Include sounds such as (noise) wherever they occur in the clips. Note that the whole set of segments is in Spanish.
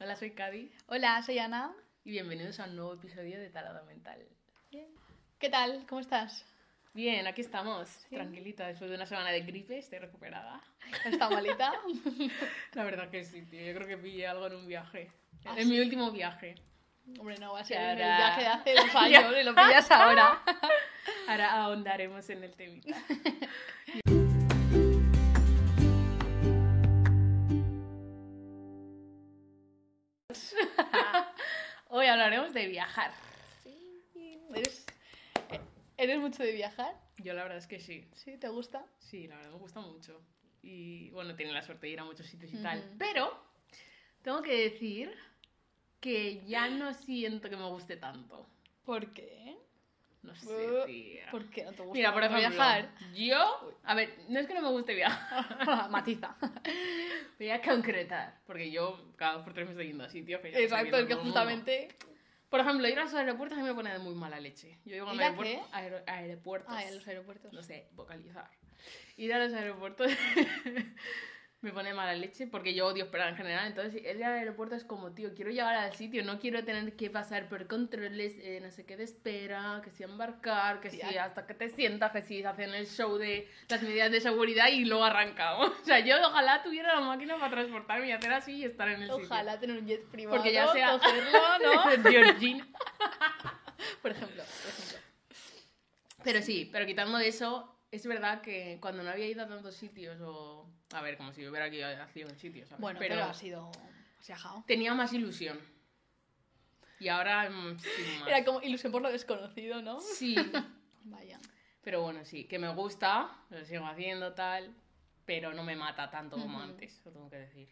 Hola, soy Cadi Hola, soy Ana. y bienvenidos a un nuevo episodio de Talado Mental. ¿Qué tal? ¿Cómo estás? Bien, aquí estamos, tranquilita, después de una semana de gripe, estoy recuperada. ¿Está malita? (laughs) La verdad que sí, tío, yo creo que pillé algo en un viaje. ¿Ah, en mi último viaje. Hombre, no va a ser Ahora- el viaje de hace dos (laughs) años y lo pillas ahora. (laughs) Ahora ahondaremos en el temita. De viajar. ¿Eres, ¿Eres mucho de viajar? Yo la verdad es que sí. ¿Sí? ¿Te gusta? Sí, la verdad me gusta mucho. Y bueno, tiene la suerte de ir a muchos sitios y tal. Pero tengo que decir que ya no siento que me guste tanto. ¿Por qué? No sé, tía. ¿Por qué no te gusta Mira, por ejemplo, viajar? yo, a ver, no es que no me guste viajar, (laughs) Matiza. (laughs) voy a concretar, porque yo cada dos por tres me estoy yendo a sitios que ya estoy Exacto, es que mundo. Por ejemplo, ir a los aeropuertos a mí me pone de muy mala leche. Yo digo a ¿Ir un a aeropuerto, qué? aero- aeropuertos. Ah, en los aeropuertos. no sé, vocalizar. Ir a los aeropuertos (laughs) me pone mala leche porque yo odio esperar en general. Entonces, ir al aeropuerto es como, tío, quiero llegar al sitio, no quiero tener que pasar por controles, eh, no sé qué de espera, que si embarcar, que si hasta que te sientas, que si hacen el show de las medidas de seguridad y luego arrancamos. (laughs) O sea, yo ojalá tuviera la máquina para transportarme y hacer así y estar en el sitio. Ojalá tener un jet privado, Porque ya sea cogerlo, (laughs) ¿no? Georgina. (laughs) Por ejemplo, por ejemplo. Pero sí, pero quitando eso, es verdad que cuando no había ido a tantos sitios o... A ver, como si yo hubiera ido a un sitio, ¿sabes? Bueno, pero, ha sido... Se ha viajado. tenía más ilusión. Y ahora, mm, sin más. Era como ilusión por lo desconocido, ¿no? Sí, (laughs) Vaya. pero bueno, sí, que me gusta, lo sigo haciendo tal, pero no me mata tanto como antes, lo tengo que decir.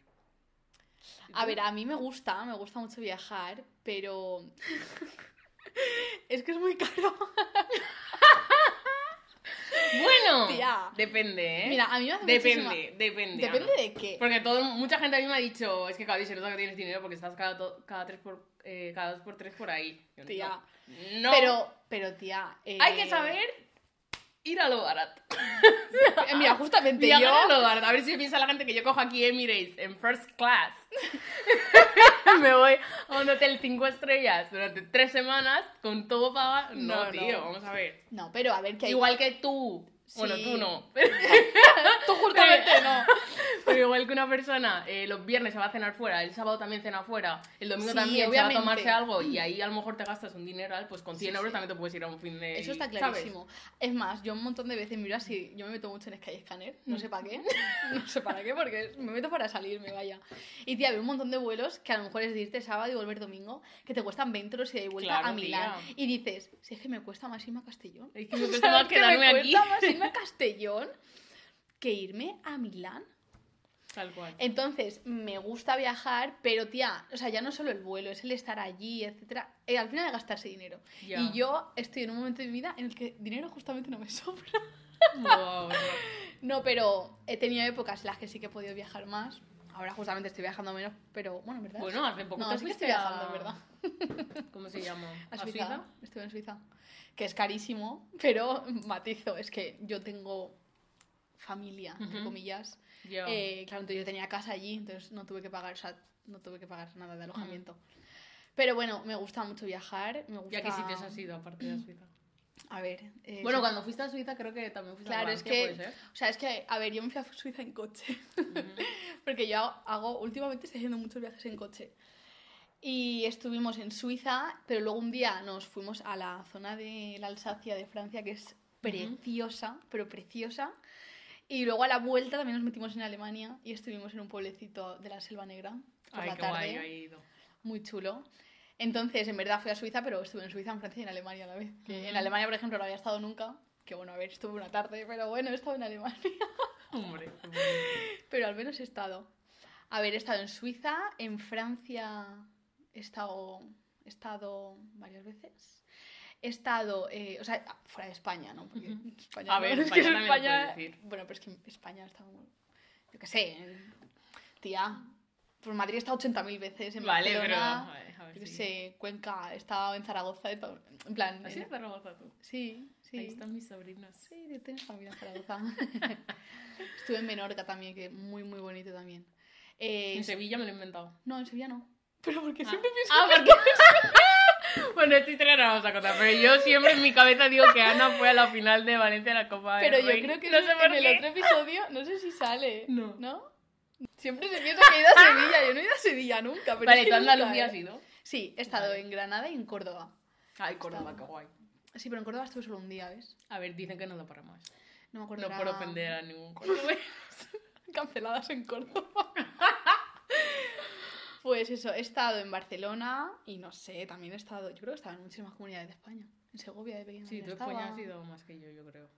¿Y A ver, a mí me gusta, me gusta mucho viajar, pero (laughs) (laughs) es que es muy caro. Bueno, (laughs) Tía. depende, ¿eh? Mira, a mí me hace Depende, muchísima- depende. ¿Depende Ana. de qué? Porque todo, mucha gente a mí me ha dicho, es que cada día se nota que tienes dinero porque estás cada, to- cada, tres por, eh, cada dos por tres por ahí. Yo. Tía. No. Pero, pero tía... eh, Hay que saber ir a lo barato. eh, (laughs) Mira, justamente yo... lo barato. A ver si piensa la gente que yo cojo aquí Emirates en first class. (laughs) (laughs) me voy a un hotel cinco estrellas durante tres semanas con todo pagado. No, No, no. tío, vamos a ver. No, pero a ver que hay... Igual que tú. Bueno, tú no. (laughs) Tú (laughs) justamente no. Pero igual que una persona eh, los viernes se va a cenar fuera, el sábado también cena fuera, el domingo Sí, también se va a obviamente. tomarse algo y ahí a lo mejor te gastas un dineral, pues con 100 Sí, euros sí. también te puedes ir a un fin de... Eso está ¿sabes? clarísimo. Es más, yo un montón de veces miro así, yo me meto mucho en Skyscanner, no sé para qué, (laughs) no sé para qué, porque me meto para salirme, vaya. Y tía, veo un montón de vuelos que a lo mejor es de irte sábado y volver domingo, que te cuestan 20 euros y de vuelta Claro, a Milán. tía. Y dices, si es que me cuesta más irme a Castellón. Es que me cuesta (laughs) más es que quedarme me aquí. cuesta más irme a (laughs) Castellón que irme a Milán. Tal cual. Entonces, me gusta viajar, pero tía, o sea, ya no solo el vuelo, es el estar allí, etcétera. Eh, al final de gastarse dinero. Ya. Y yo estoy en un momento de mi vida en el que dinero justamente no me (laughs) sobra. Wow, No, pero he tenido épocas en las que sí que he podido viajar más. Ahora justamente estoy viajando menos, pero bueno, en verdad. Bueno, hace poco no, te sí que estoy viajando, a- en verdad. (laughs) ¿Cómo se llama? A Suiza. Estuve en Suiza. Que es carísimo, pero (laughs) matizo, es que yo tengo familia, entre Ujú. comillas. Ya. Eh, claro, entonces yo tenía casa allí, entonces no tuve que pagar, o sea, no tuve que pagar nada de alojamiento. Pero bueno, me gusta mucho viajar, me gusta... ¿Y a qué sitios has ido aparte de Suiza? (clears throat) A ver... eh, Bueno, cuando fuiste a Suiza creo que también fuiste Claro, a es Francia, que... puede ser. O sea, es que, a ver, yo me fui a Suiza en coche. (laughs) Porque yo hago, últimamente estoy haciendo muchos viajes en coche. Y estuvimos en Suiza, pero luego un día nos fuimos a la zona de la Alsacia de Francia, que es preciosa, pero preciosa. Y luego a la vuelta también nos metimos en Alemania y estuvimos en un pueblecito de la Selva Negra por Ay, la qué tarde. guay, he ido. Muy chulo. Entonces, en verdad fui a Suiza, pero estuve en Suiza, en Francia y en Alemania a la vez. Que En Ujú. Alemania, por ejemplo, no había estado nunca. Que bueno, a ver, estuve una tarde, pero bueno, he estado en Alemania. (laughs) Hombre. Pero al menos he estado. A ver, he estado en Suiza, en Francia he estado, he estado varias veces. He estado, eh, o sea, fuera de España, ¿no? Porque. España A no, ver, es que España lo decir. Bueno, pero es que España he estado, yo qué sé, tía, por Madrid he estado 80.000 veces, en Vale, pero... Barcelona, a ver, a ver yo qué si- sé, Cuenca, he estado en Zaragoza, estado- en plan... ¿Así en- de Zaragoza tú? sí, sí. Ahí están mis sobrinos. Sí, yo tengo familia en Zaragoza. (laughs) Estuve en Menorca también, que muy, muy bonito también. Eh, En Sevilla me lo he inventado. no, en Sevilla no. (laughs) Pero porque Ah, siempre pienso ah, porque... bueno, esta historia no la vamos a contar, pero yo siempre en mi cabeza digo que Ana fue a la final de Valencia de la Copa del Pero yo Rey. creo que no en, sé en el otro episodio, no sé si sale. No. ¿No? Siempre se piensa que he ido a Sevilla. Yo no he ido a Sevilla nunca. Pero Vale, es que ¿tú Andalucía ¿eh? has ido? Sí, he estado en Granada y en Córdoba. Ay, Córdoba, qué guay. Sí, pero en Córdoba estuve solo un día, ¿ves? A ver, dicen que no da para más. No me acuerdo. No era- por ofender a ningún cordobés. (laughs) Canceladas en Córdoba. (laughs) pues eso, he estado en Barcelona y no sé, también he estado. Yo creo que he estado en muchísimas comunidades de España. En Segovia de pequeña. Sí, tú estaba. España has ido más que yo, yo creo.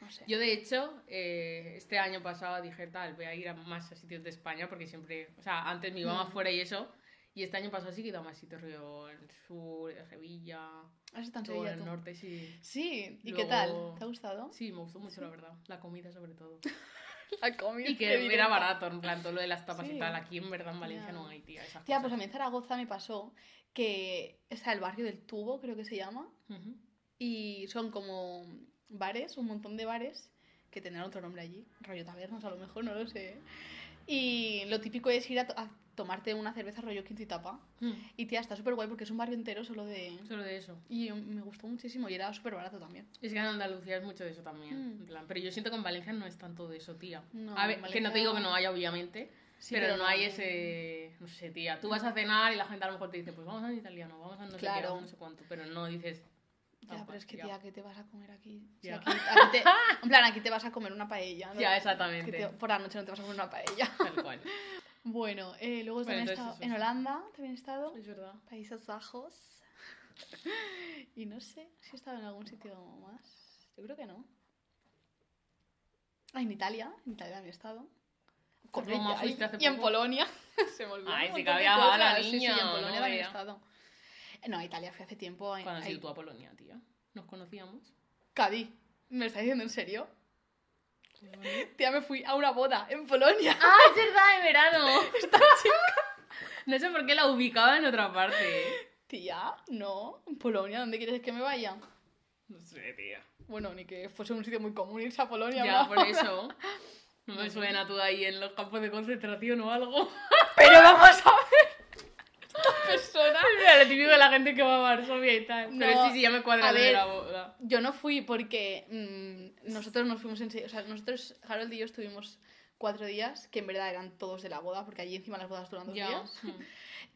No sé. Yo, de hecho, eh, este año pasado dije, tal, voy a ir a más sitios de España porque siempre, o sea, antes me iba más Mm. fuera y eso, y este año pasado sí que he ido a más sitios, rollo, el sur, Sevilla, ¿Has estado en todo Sevilla el norte, sí. Sí, ¿y Luego- qué tal? ¿Te ha gustado? Sí, me gustó mucho, la verdad. La comida, sobre todo. (laughs) (laughs) Y que era barato, en plan, todo lo de las tapas Sí. y tal. Aquí, en verdad, en Valencia no hay, tía, esas Tía, pues a mí en Zaragoza me pasó que está el barrio del Tubo, creo que se llama, y son como bares, un montón de bares que tendrán otro nombre allí, rollo tabernas a lo mejor, no lo sé. Y lo típico es ir a tomarte una cerveza rollo quinto y tapa. Mm, Y tía, está súper guay porque es un barrio entero solo de... Solo de eso. Y me gustó muchísimo y era súper barato también. Es que en Andalucía es mucho de eso también. Mm. en plan, Pero yo siento que en Valencia no es tanto de eso, tía. No, a ver, en que no te Valencia- digo que no haya, obviamente. Sí, pero, no hay ese. No sé, tía. Tú vas a cenar y la gente a lo mejor te dice, pues vamos a un italiano, vamos a no sé qué, Claro. vamos a no sé cuánto. Pero no dices. Ya, "Ah, pero es que ya". tía, ¿qué te vas a comer aquí? Ya. aquí, aquí te- (laughs) en plan, aquí te vas a comer una paella. ¿no? Ya, exactamente. te- por la noche no te vas a comer una paella. Tal cual. (laughs) Bueno, eh, luego también he estado en. Holanda, también he estado. Es verdad. Países Bajos. (laughs) y no sé si he estado en algún sitio más. Yo creo que no. Ah, en Italia. En Italia también he estado. Hace y en poco. Polonia. (laughs) Se me olvidó Ay, sí que había la cosas. Sí, sí, niña, en Polonia no también he vea. estado. No, a Italia fui hace tiempo. ¿Cuándo has ido tú a Polonia, tía? ¿Nos conocíamos? Cádiz. ¿Me estás diciendo en serio? (laughs) Tía, me fui a una boda en Polonia. ¡Ah, es verdad! ¡En verano! (laughs) No sé por qué la ubicaba en otra parte. Tía, no. En Polonia, ¿dónde quieres que me vaya? No sé, tía. Bueno, ni que fuese un sitio muy común irse a Polonia. Ya, ¿no? por eso. (laughs) No me suena tú ahí en los campos de concentración o algo. Pero vamos a ver. Persona. Mira, lo típico de la gente que va a Varsovia y tal. Pero No, sí, sí, ya me cuadra de la boda. Yo no fui porque mm, nosotros nos fuimos en. O sea, nosotros, Harold y yo, estuvimos cuatro días, que en verdad eran todos de la boda, porque allí encima las bodas duran dos Ya. días. Mm.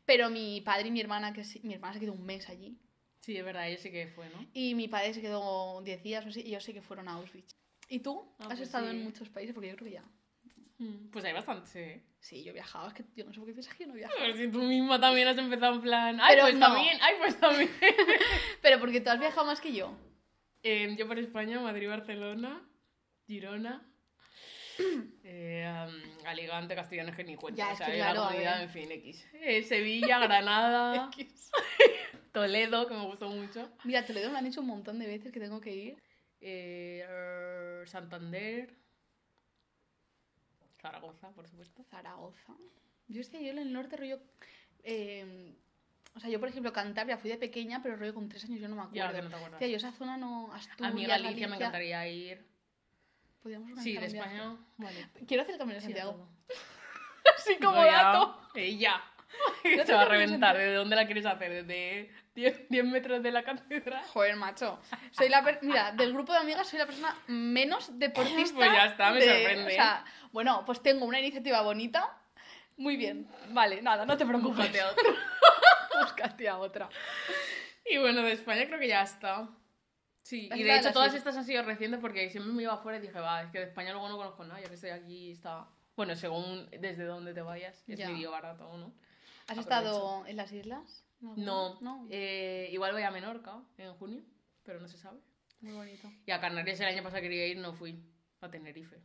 Pero mi padre y mi hermana, que sí- mi hermana se quedó un mes allí. Sí, es verdad, ella sí que fue, ¿no? Y mi padre se quedó 10 días o así, y yo sé que fueron a Auschwitz. ¿Y tú? Ah, ¿Has pues estado sí. en muchos países? Porque yo creo que ya. Mm, Pues hay bastante. Sí, yo he viajado, es que yo no sé por qué piensas que yo no he A viajado. ver si tú misma también has empezado en plan. ¡Ay, Pero pues no. también! ¡Ay, pues también! (laughs) Pero porque tú has viajado más que yo. Eh, yo por España, Madrid, Barcelona, Girona, (clears throat) eh, um, Alicante, Castellón, es que ni cuenta. Ya, o es sea, que claro, una a comunidad, ver. en fin, X. Eh, Sevilla, (laughs) Granada, X. Toledo, que me gustó mucho. Mira, Toledo me han dicho un montón de veces que tengo que ir. eh, er, Santander, Zaragoza, por supuesto. Zaragoza. Yo estoy yo en el norte rollo... eh, o sea, yo por ejemplo Cantabria fui de pequeña, pero rollo con tres años yo no me Ya, acuerdo. que no te acuerdas. Tía, yo esa zona no... Asturias, A mí Galicia me encantaría ir. Podríamos Sí, de. España, vale. Quiero hacer el Camino de Santiago. (laughs) Así como ya- dato. Ella. (laughs) Se va a que reventar. ¿De dónde la quieres hacer? ¿Desde 10, 10 metros de la catedral? Joder, macho. Soy la per- Mira, del grupo de amigas soy la persona menos deportista. Pues ya está, me de- sorprende. O sea, bueno, pues tengo una iniciativa bonita. Muy bien. Vale, nada, no te preocupes. Búscate a otra. (laughs) Búscate a otra. Y bueno, de España creo que ya está. Sí, y de hecho todas estas han sido recientes porque siempre me iba afuera y dije, va, es que de España luego no conozco nada, ya que estoy aquí está... Bueno, según desde donde te vayas, es Ya. medio barato, ¿o ¿no? ¿Has Aprovecho. estado en las islas? No, No. eh, igual voy a Menorca en junio, pero no se sabe. Muy bonito. Y a Canarias el año pasado quería ir, no fui. A Tenerife.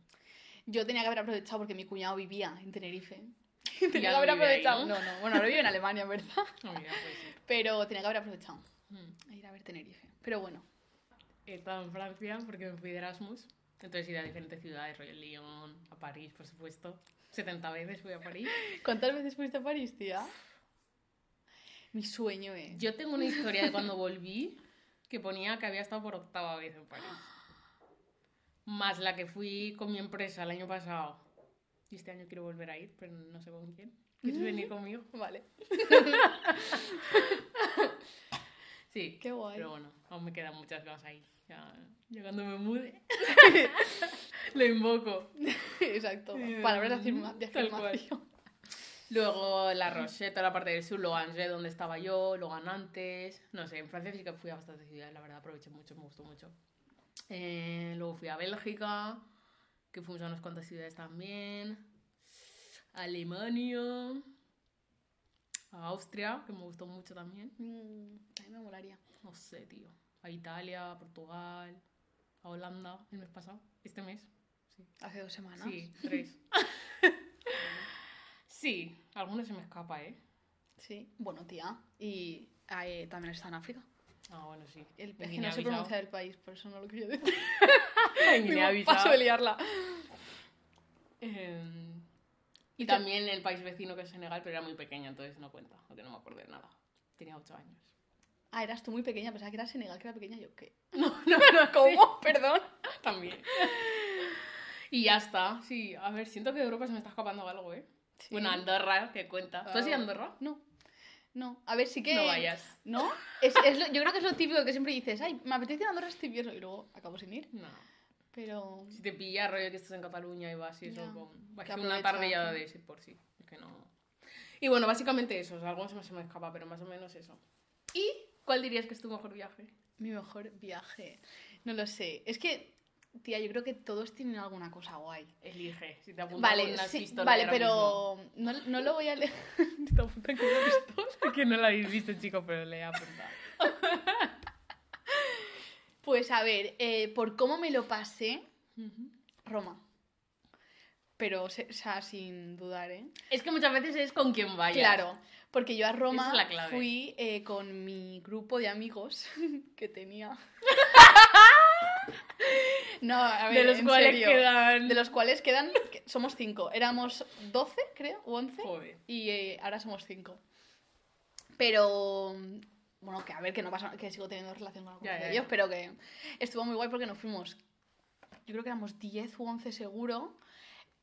Yo tenía que haber aprovechado porque mi cuñado vivía en Tenerife. (laughs) Tenía que no haber vive ahí, aprovechado. ¿no? ¿no? no, Bueno, ahora vive en Alemania, verdad. No, (laughs) mira, pues sí. Pero tenía que haber aprovechado Mm. a ir a ver Tenerife. Pero bueno. He estado en Francia porque me fui de Erasmus. Entonces he ido a diferentes ciudades, rollo Lyon, a París, por supuesto. 70 veces fui a París. (laughs) ¿Cuántas veces fuiste a París, tía? Mi sueño es. Yo tengo una historia de cuando volví que ponía que había estado por octava vez en París. Más la que fui con mi empresa el año pasado. Y este año quiero volver a ir, pero no sé con quién. ¿Quieres venir conmigo? Vale. (laughs) Sí. Qué guay. Pero bueno, aún me quedan muchas cosas ahí. Ya, ya cuando me mude, (laughs) (laughs) lo invoco. Exacto. Palabras de, afirma- de tal cual. Luego La Rochette, toda la parte del sur, luego Angers, donde estaba yo, luego Nantes. No sé, en Francia sí que fui a bastantes ciudades, la verdad, aproveché mucho, me gustó mucho. Eh, luego fui a Bélgica, que fuimos a unas cuantas ciudades también. Alemania. A Austria, que me gustó mucho también. Mm, a mí me molaría. No sé, tío. A Italia, a Portugal, a Holanda el mes pasado. Este mes. Sí. Hace dos semanas. Sí, (laughs) tres. Sí, alguno se me escapa, ¿eh? Sí. Bueno, tía. Y eh, también está en África. Ah, bueno, sí. El, es que no sé Guinea-Bissau. pronunciar el país, por eso no lo quería decir. (laughs) En Guinea-Bissau. Paso de liarla. Eh, y ¿Y qué- también el país vecino que es Senegal, pero era muy pequeño, entonces no cuenta, porque no me acuerdo de nada. Tenía ocho años. Ah, eras tú muy pequeña, pensaba que era Senegal, que era pequeña yo. ¿Qué? (laughs) No, no, no, (laughs) ¿Cómo? Perdón. También. Y ya está, sí. A ver, siento que de Europa se me está escapando algo, ¿eh? Sí. Bueno, Andorra, que cuenta. ¿Tú has ido a Ah, Andorra? No. No. A ver, sí que. No vayas. ¿No? Es, es lo- yo creo que es lo típico que siempre dices, ay, me apetece ir a Andorra este invierno y luego acabo sin ir. No. Pero. Si te pilla rollo que estás en Cataluña y vas y eso, con... vas una ¿no? de ese por sí. Es que no... Y bueno, básicamente eso, o sea, algo se me, se me escapa, pero más o menos eso. ¿Y cuál dirías que es tu mejor viaje? Mi mejor viaje. No lo sé. Es que, tía, yo creo que todos tienen alguna cosa guay. Elige, si te apuntas Vale, una sí, pistola vale, pero no, no lo voy a leer. (laughs) Te apuntan con una pistola. (laughs) que no la habéis visto, chico, pero le he apuntado. Pues a ver, eh, por cómo me lo pasé, Roma. Pero, o sea, sin dudar, ¿eh? Es que muchas veces es con quien vayas. Claro, porque yo a Roma es fui eh, con mi grupo de amigos (laughs) que tenía. No, a ver, De los en cuales serio. quedan... De los cuales quedan, que- somos cinco. Éramos 12, creo, o 11. Joder. Y eh, ahora somos cinco. Pero, bueno, que a ver, que no pasa, que sigo teniendo relación con algunos Ya, ya, de ellos, ya. pero que estuvo muy guay porque nos fuimos, yo creo que éramos 10 u 11 seguro.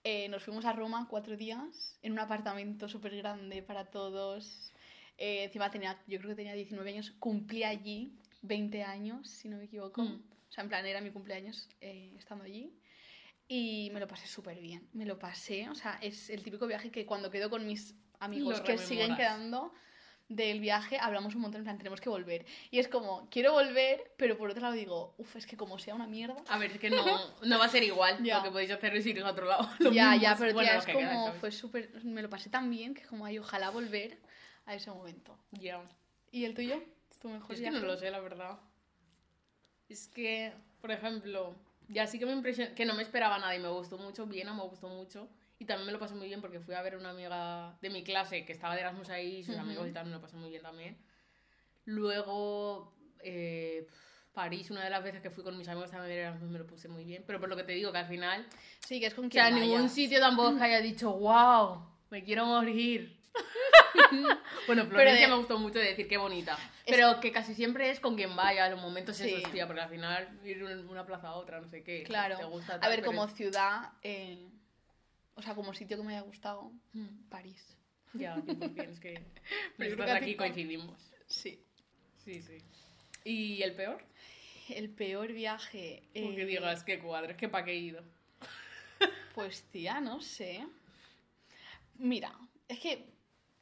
Eh, nos fuimos a Roma cuatro días en un apartamento súper grande para todos. Eh, encima tenía, yo creo que tenía 19 años, cumplí allí 20 años, si no me equivoco. Mm. Sea, en plan, era mi cumpleaños eh, estando allí. Y me lo pasé súper bien. Me lo pasé, o sea, es el típico viaje que cuando quedo con mis amigos Lo que siguen quedando del viaje, hablamos un montón, en plan, tenemos que volver. Y es como, quiero volver, pero por otro lado digo, uff, es que como sea una mierda. A ver, es que no, no va a ser igual. (laughs) Ya. (laughs) Lo que podéis hacer es ir a otro lado. Los ya, mismos. ya, pero Bueno, es que como, ¿sabes? fue súper, me lo pasé tan bien que como, ay, ojalá volver a ese momento. Ya. ¿Y el tuyo? ¿Tu mejor Es que no viaje? lo sé, la verdad. Es que, por ejemplo, ya sí que me impresionó, que no me esperaba nada y me gustó mucho, Viena me gustó mucho. Y también me lo pasé muy bien porque fui a ver una amiga de mi clase que estaba de Erasmus ahí, y sus Ujú. amigos y tal, me lo pasé muy bien también. Luego, eh, París, una de las veces que fui con mis amigos también de Erasmus, me lo puse muy bien. Pero por lo que te digo, que al final, Sí, que es con o sea, ningún sitio tampoco haya dicho, wow, me quiero morir. (laughs) (laughs) bueno, Florencia me gustó mucho de decir qué bonita. Pero que casi siempre es con quien vaya, los momentos Sí. esos, tía, porque al final ir de una plaza a otra, no sé qué. Claro. Te gusta A ver, como es- ciudad, eh, o sea, como sitio que me haya gustado, Mm, París. Ya, 100%, es que (laughs) nosotros que aquí coincidimos. Sí. Sí, sí. ¿Y el peor? El peor viaje. Porque eh, digas, qué cuadro, es que pa' qué he ido. Pues tía, no sé. Mira, es que.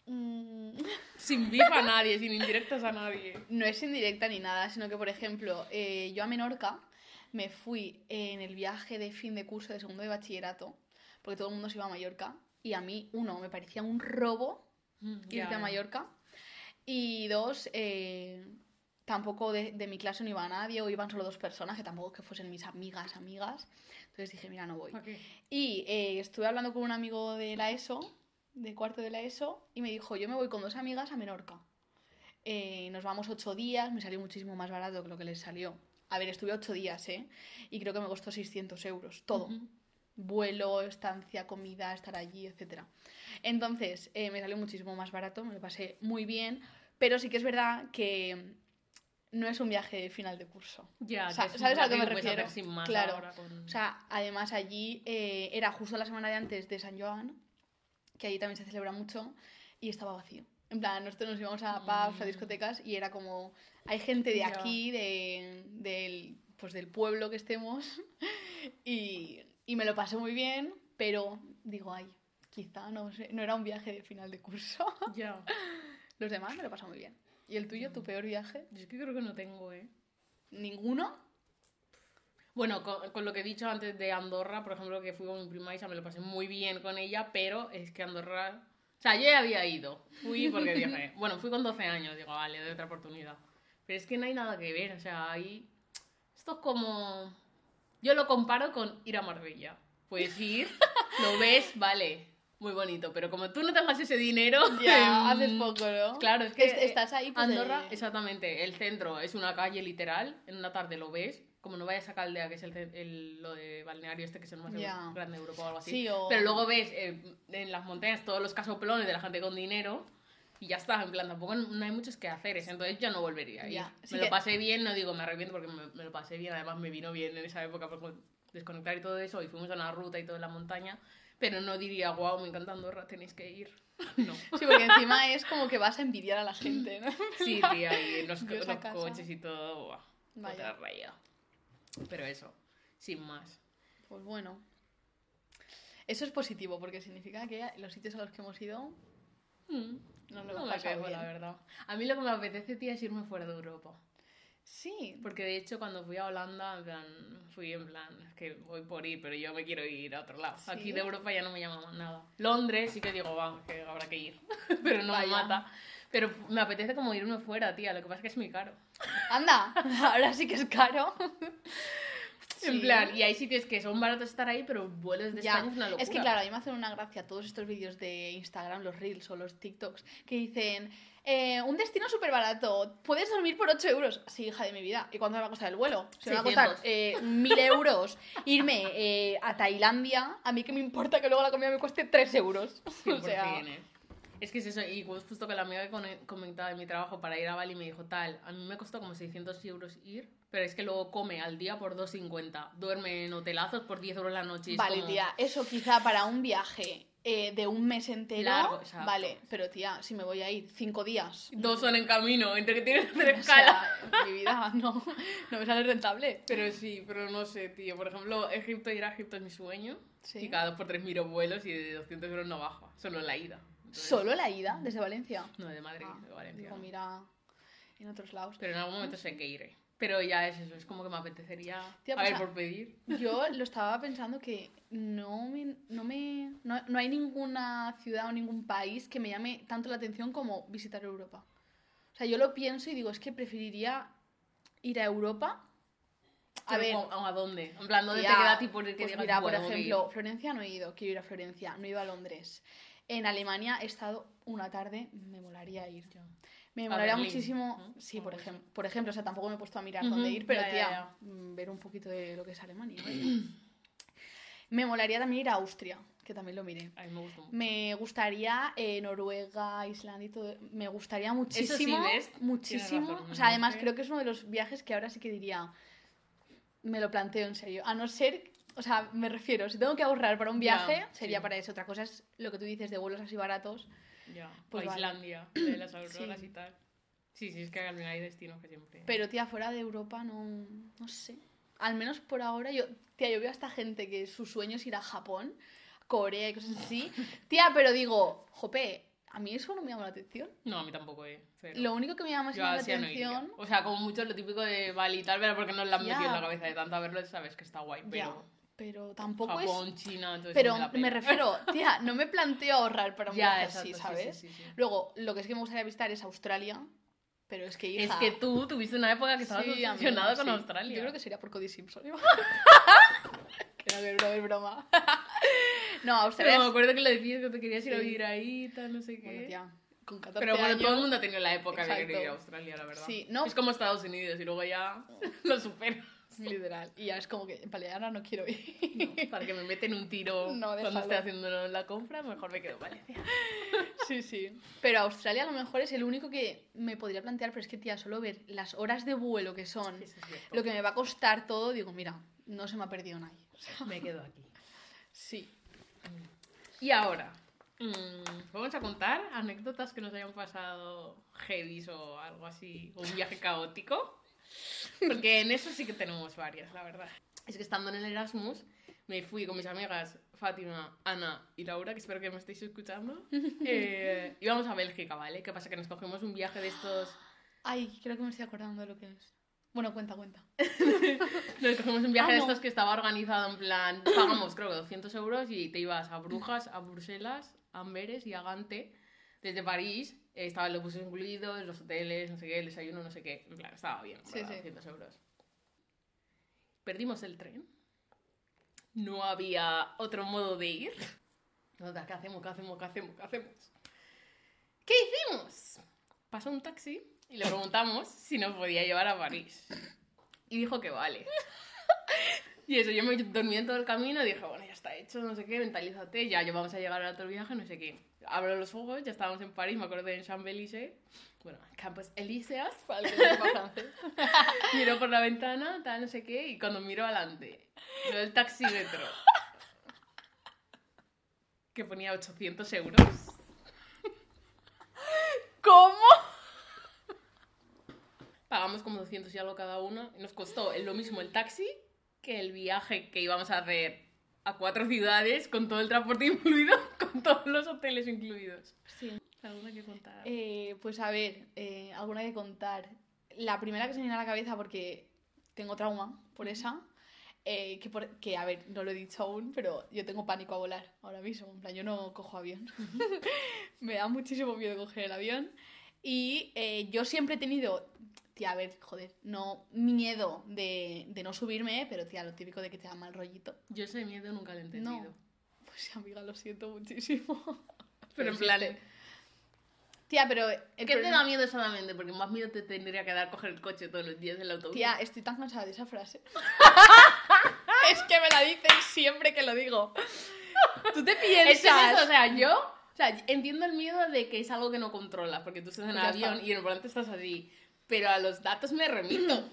Mm, Sin beef a nadie, sin indirectas a nadie. no es indirecta ni nada, sino que, por ejemplo, eh, yo a Menorca me fui en el viaje de fin de curso de segundo de bachillerato, porque todo el mundo se iba a Mallorca, y a mí, uno, me parecía un robo Mm, irte a. Mallorca, y dos, eh, tampoco de, de mi clase no iba nadie, o iban solo dos personas, que tampoco que fuesen mis amigas, amigas. Entonces dije, mira, no voy. ¿Pa' qué? Y eh, estuve hablando con un amigo de la ESO, de cuarto de la ESO, y me dijo, yo me voy con dos amigas a Menorca. Eh, nos vamos ocho días, me salió muchísimo más barato que lo que les salió. A ver, estuve ocho días, ¿eh? Y creo que me costó 600 euros, todo. Vuelo, estancia, comida, estar allí, etc. Entonces, eh, me salió muchísimo más barato, me lo pasé muy bien, pero sí que es verdad que no es un viaje de final de curso. Ya, ¿sabes a lo que me refiero? sin más Claro. ahora con- O sea, además allí eh, era justo la semana de antes de San Joan que ahí también se celebra mucho, y estaba vacío. En plan, nosotros nos íbamos a pubs, a Mm. discotecas, y era como, hay gente de aquí, de, del, pues del pueblo que estemos, (laughs) y, y me lo pasé muy bien, pero digo, ay, quizá no, sé, no era un viaje de final de curso. (laughs) Ya. Los demás me lo pasé muy bien. ¿Y el tuyo, tu peor viaje? Yo es que creo que no tengo, ¿eh? ¿Ninguno? Bueno, con, con lo que he dicho antes de Andorra, por ejemplo, que fui con mi prima Isa, me lo pasé muy bien con ella, pero es que Andorra... O sea, yo ya había ido. Fui porque dije... (laughs) Bueno, fui con 12 años, digo, vale, doy otra oportunidad. Pero es que no hay nada que ver, o sea, ahí... Esto es como... Yo lo comparo con ir a Marbella. Puedes ir, (laughs) lo ves, vale, muy bonito, pero como tú no tengas ese dinero... (laughs) Ya, haces poco, ¿no? Claro, es que Est- estás ahí, pues, Andorra, de- exactamente. El centro es una calle literal. En una tarde lo ves. Como no vayas a Caldea, que es el, el- lo de balneario este, que es el más Ya. grande de Europa o algo así. Sí, o- Pero luego ves eh, en las montañas todos los casoplones de la gente con dinero. Y ya está, en plan, tampoco no hay muchos que hacer. Entonces yo no volvería a ir. Ya, sí me que- lo pasé bien, no digo me arrepiento porque me, me lo pasé bien. Además me vino bien en esa época por desconectar y todo eso. Y fuimos a una ruta y todo en la montaña. Pero no diría, wow, me encanta Andorra, tenéis que ir. (laughs) No. Sí, porque encima es como que vas a envidiar a la gente, ¿no? Sí, tía, y en los, los coches y todo, buah, Vaya. otra raya. Pero eso, sin más. Pues bueno. Eso es positivo, porque significa que los sitios a los que hemos ido Mm, nos lo no hemos me pasado bien. la verdad. A mí lo que me apetece, tía, es irme fuera de Europa. Sí, Porque de hecho, cuando fui a Holanda, en plan, fui en plan, es que voy por ir, pero yo me quiero ir a otro lado. ¿Sí? Aquí de Europa ya no me llama nada. Londres sí que digo, va, que habrá que ir. (laughs) pero no me Vaya. mata. Pero me apetece como irme fuera, tía. Lo que pasa es que es muy caro. anda, (laughs) ahora sí que es caro. En plan, y hay sitios que son baratos estar ahí, pero vuelos de España es una locura. es que claro, a mí me hacen una gracia todos estos vídeos de Instagram, los Reels o los TikToks, que dicen, eh, un destino súper barato, puedes dormir por 8 euros. Sí, hija de mi vida. ¿Y cuánto me va a costar el vuelo? Se me va a costar 600. eh, 1000 euros irme eh, a Tailandia, a mí que me importa que luego la comida me cueste 3 euros. (laughs) o sea, 100%, ¿eh? Es que es eso, y justo que la amiga que comentaba de mi trabajo para ir a Bali me dijo tal, a mí me costó como 600 euros ir, pero es que luego come al día por 2,50, duerme en hotelazos por 10 euros la noche. vale, como- tía, eso quizá para un viaje eh, de un mes entero, Largo, exacto. vale, pero tía, si me voy a ir 5 días... Dos son en camino, entre que tienes hacer (laughs) O sea, mi vida no, no me sale rentable. Pero sí, pero no sé, tío. Por ejemplo, Egipto, ir a Egipto es mi sueño. Sí. Y cada dos por tres miro vuelos y de 200 euros no baja, solo la ida. ¿Solo la ida desde Valencia? No, de Madrid, Ah, de Valencia. Digo, mira, en otros lados. Pero en algún momento sé que iré. Pero ya es eso, es como que me apetecería. Tía, a pues ver, por pedir. Yo (laughs) lo estaba pensando que no me, no me no, no hay ninguna ciudad o ningún país que me llame tanto la atención como visitar Europa. O sea, yo lo pienso y digo, es que preferiría ir a Europa. A Pero ver, ¿cómo- ¿a dónde? En plan, ¿dónde te queda tipo que pues mira, por ejemplo, Florencia no he ido, quiero ir a Florencia, no he ido a Londres. En Alemania he estado una tarde, me molaría ir. Me molaría muchísimo, sí, por, ejemplo, por ejemplo, o sea, tampoco me he puesto a mirar dónde ir, pero ya, tía, ya. mm, ver un poquito de lo que es Alemania. me molaría también ir a Austria, que también lo miré. A mí me mucho. Me gustaría eh, Noruega, Islandia y todo. Me gustaría muchísimo. sí, ¿ves? Tienes Muchísimo. razón, o sea, además creo que es uno de los viajes que ahora sí que diría. Me lo planteo en serio. A no ser. O sea, me refiero, si tengo que ahorrar para un viaje, sería sí. para eso. Otra cosa es lo que tú dices de vuelos así baratos. Ya. Pues o vale. Islandia, de las (clears throat) auroras Sí. y tal. Sí, sí, es que al final hay destinos que siempre. Pero, tía, fuera de Europa no. No sé. Al menos por ahora, yo. Tía, yo veo a esta gente que su sueño es ir a Japón, Corea y cosas así. (laughs) Tía, pero digo, jope, a mí eso no me llama la atención. No, a mí tampoco, eh. Lo único que me llama la a Asia no atención. O sea, como mucho lo típico de Bali y tal, pero porque nos la han Ya. metido en la cabeza de tanto verlo, sabes que está guay. Pero pero tampoco Japón, es. China, eso Pero me refiero, (laughs) tía, no me planteo ahorrar para un Ya, viaje así, sí, ¿sabes? sí, sí, sí. Luego, lo que es que me gustaría visitar es Australia, pero es que Es que tú tuviste una época que estabas obsesionado con. Australia. Yo creo que sería por Cody Simpson. (laughs) que no, es broma. (laughs) no, Australia. Pero me acuerdo que le decías que te querías ir a vivir ahí, tal, no sé qué. Bueno, tía, con 14 Pero bueno, años. todo el mundo ha tenido la época de Exacto. querer ir a Australia, la verdad. Sí, no. Es como Estados Unidos y luego ya lo superas. Literal. Y ya es como que, vale, ahora no quiero ir. No, para que me meten un tiro (laughs) No, cuando esté haciendo la compra, mejor me quedo en Valencia. (laughs) Sí, sí. Pero Australia a lo mejor es el único que me podría plantear, pero es que, tía, solo ver las horas de vuelo que son, es lo que me va a costar todo, digo, mira, no se me ha perdido nadie. (laughs) Me quedo aquí. Sí. Y ahora, Mm, Vamos a contar anécdotas que nos hayan pasado heavies o algo así, o un viaje caótico. Porque en eso sí que tenemos varias, la verdad. Es que estando en el Erasmus, me fui con mis amigas Fátima, Ana y Laura, que espero que me estéis escuchando. (laughs) Eh, íbamos a Bélgica, ¿vale? ¿Qué pasa? Que nos cogimos un viaje de estos... Ay, creo que me estoy acordando de lo que es. Bueno, cuenta, cuenta. (laughs) Nos cogimos un viaje Ah, de no. estos que estaba organizado en plan... Pagamos, creo que 200 euros y te ibas a Brujas, a Bruselas, a Amberes y a Gante. Desde París eh, estaban los buses incluidos, los hoteles, no sé qué, el desayuno, no sé qué. En plan, estaba bien, en Sí, sí. 200 euros. Perdimos el tren. No había otro modo de ir. Nada, ¿Qué hacemos? ¿Qué hacemos? ¿Qué hacemos? ¿Qué hacemos? ¿Qué hicimos? Pasó un taxi y le preguntamos si nos podía llevar a París. Y dijo que vale. (laughs) Y eso, yo me dormí en todo el camino y dije, bueno, ya está hecho, no sé qué, mentalízate, ya, ya vamos a llegar a otro viaje, no sé qué. Abro los ojos, ya estábamos en París, me acuerdo de Champs-Élysées, bueno, Campos Elíseas, Para el que sepa (laughs) miro por la ventana, tal, no sé qué, y cuando miro adelante, veo el taxímetro, que ponía 800 euros. ¿Cómo? Pagamos como 200 y algo cada uno, y nos costó lo mismo el taxi que el viaje que íbamos a hacer a cuatro ciudades, con todo el transporte (laughs) incluido, con todos los hoteles incluidos. Sí. ¿Alguna que contar? Eh, pues a ver, eh, alguna que contar. La primera que se me viene a la cabeza porque tengo trauma por esa. eh, que, por- que, a ver, no lo he dicho aún, pero yo tengo pánico a volar ahora mismo. En plan, yo no cojo avión. (laughs) (laughs) me da muchísimo miedo coger el avión. Y yo siempre he tenido, tía, a ver, joder, no miedo de, de no subirme, pero tía, lo típico de que te da mal rollito. Yo ese miedo nunca lo he entendido. No. Pues amiga, lo siento muchísimo. (laughs) Pero en plan. Tía, pero... el ¿qué te problema- da miedo solamente? Porque más miedo te tendría que dar coger el coche todos los días en el autobús. Tía, estoy tan cansada de esa frase. (laughs) es que me la dicen siempre que lo digo. Tú te piensas... es eso, o sea, yo o sea, entiendo el miedo de que es algo que no controlas, porque tú estás en el Pues ya avión está. y en el volante estás así. Pero a los datos me remito.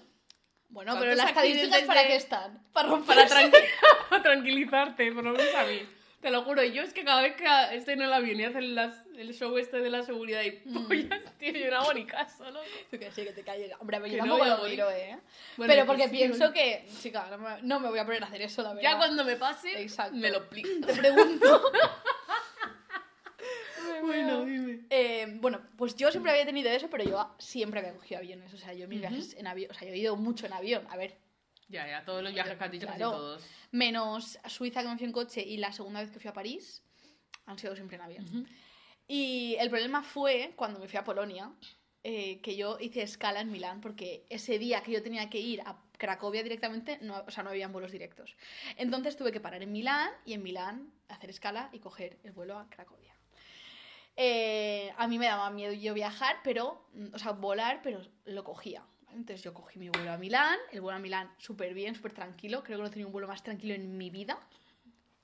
Bueno, ¿Cuántos pero las estadísticas accidentes para de- qué están? Para Para, tranqui- (laughs) para tranquilizarte, por lo menos a mí. Te lo juro, yo es que cada vez que estoy en el avión y hacen las- el show este de la seguridad y Mm. pollas, (laughs) tío, yo no hago ni caso, ¿no? Tú que sí, que te cae. Hombre, Que yo no tampoco voy a lo miro, ¿eh? Bueno, pero que porque sí, pienso bueno. que, chica, no me, no me voy a poner a hacer eso, la verdad. Ya cuando me pase, Exacto. me lo explico. Te pregunto. (laughs) Bueno, dime. Eh, bueno, pues yo siempre había tenido eso, pero yo siempre había cogido aviones. O sea, yo mis viajes en avión, o sea, yo he ido mucho en avión. A ver, Ya, ya, todos los viajes que has dicho, Claro. casi todos. menos a Suiza que me fui en coche y la segunda vez que fui a París, han sido siempre en avión. Y el problema fue cuando me fui a Polonia, eh, que yo hice escala en Milán, porque ese día que yo tenía que ir a Cracovia directamente, no, o sea, no habían vuelos directos. Entonces tuve que parar en Milán y en Milán hacer escala y coger el vuelo a Cracovia. Eh, a mí me daba miedo yo viajar, pero, mm, o sea, volar, pero lo cogía. Entonces yo cogí mi vuelo a Milán, el vuelo a Milán súper bien, súper tranquilo. Creo que no he tenido un vuelo más tranquilo en mi vida.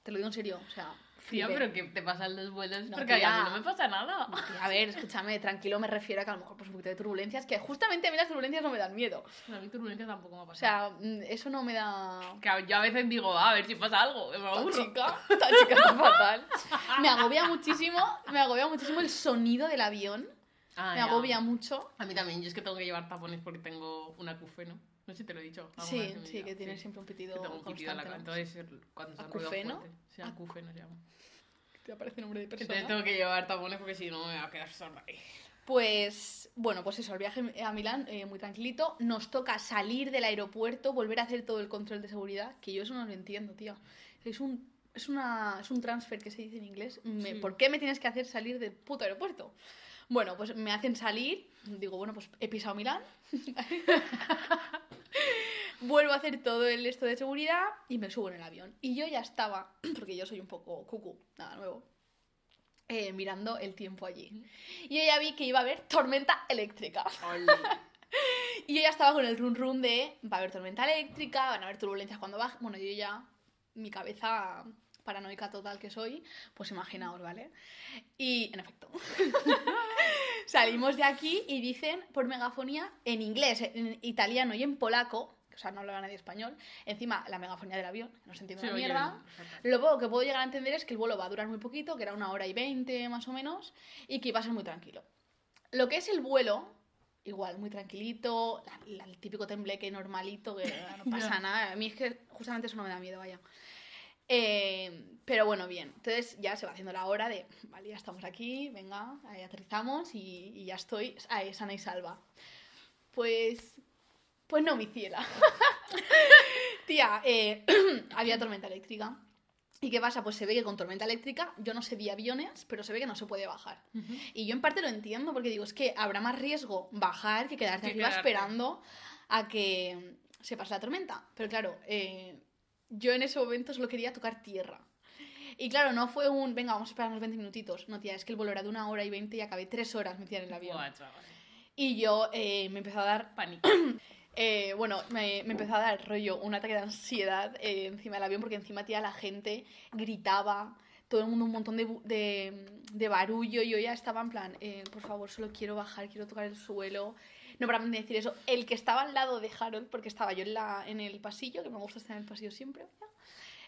Te lo digo en serio, o sea. Tía, pero que te pasan los vuelos No, porque a tía. mí no me pasa nada. A ver, escúchame, tranquilo me refiero a que a lo mejor pues un poquito de turbulencias, que justamente a mí las turbulencias no me dan miedo. A mí turbulencia tampoco me ha O pasado. sea, mm, eso no me da... que a- yo a veces digo, "Ah, a ver si pasa algo, me Esta aburro. chica, esta chica (laughs) está fatal. Me agobia muchísimo, me agobia muchísimo el sonido del avión. Ah, me ya. agobia mucho. A mí también, yo es que tengo que llevar tapones porque tengo una acufeno. No sé si te lo he dicho. Sí, sí, que tiene Sí. siempre un pitido Que tengo un pitido en la cara. Entonces, cuando se ¿Acufeno? acufeno se llama. Aparece nombre de persona. Entonces tengo que llevar tapones porque si no me va a quedar sorda ahí. Pues, bueno, pues eso, el viaje a Milán, eh, muy tranquilito. Nos toca salir del aeropuerto, volver a hacer todo el control de seguridad, que yo eso no lo entiendo, tío. Es un, es una, es un transfer que se dice en inglés. Me- Sí. ¿Por qué me tienes que hacer salir del puto aeropuerto? Bueno, pues me hacen salir, digo, bueno, pues he pisado Milán. (laughs) Vuelvo a hacer todo el esto de seguridad y me subo en el avión. Y yo ya estaba, (clears throat) porque yo soy un poco cucu, nada nuevo, eh, mirando el tiempo allí. Y yo ya vi que iba a haber tormenta eléctrica. (laughs) Y yo ya estaba con el run run de va a haber tormenta eléctrica, van a haber turbulencias cuando baje. Bueno, yo ya, mi cabeza paranoica total que soy, pues imaginaos, ¿vale? Y en efecto, (laughs) salimos de aquí y dicen por megafonía en inglés, en italiano y en polaco, que sea, no hablaba nadie español. Encima, la megafonía del avión, no se entiende una oye mierda. Lo poco que puedo llegar a entender es que el vuelo va a durar muy poquito, que era una hora y veinte más o menos, y que iba a ser muy tranquilo. Lo que es el vuelo, igual, muy tranquilito, la- la- el típico tembleque normalito, que no (laughs) pasa nada. A mí es que justamente eso no me da miedo, vaya. Eh, pero bueno, bien. Entonces ya se va haciendo la hora de, vale, ya estamos aquí, venga, ahí aterrizamos y, y ya estoy ahí, sana y salva. Pues, pues no, mi ciela. (laughs) Tía, eh, (clears throat) había tormenta eléctrica. ¿Y qué pasa? Pues se ve que con tormenta eléctrica yo no sé de aviones, pero se ve que no se puede bajar. Y yo en parte lo entiendo porque digo, es que habrá más riesgo bajar que quedarte Que arriba quedarte. esperando a que se pase la tormenta. Pero claro, eh, yo en ese momento solo quería tocar tierra. Y claro, no fue un, venga, vamos a esperar unos 20 minutitos. No, tía, es que el vuelo era de una hora y 20 y acabé tres horas metida en el avión. Y yo eh, me empezó a dar Pánico. (clears throat) eh, bueno, me, me empezó a dar rollo un ataque de ansiedad eh, encima del avión porque encima, tía, la gente gritaba, todo el mundo un montón de, de, de barullo y yo ya estaba en plan, eh, por favor, solo quiero bajar, quiero tocar el suelo. No para de decir eso. El que estaba al lado de Harold, porque estaba yo en, la, en el pasillo, que me gusta estar en el pasillo siempre, ¿verdad?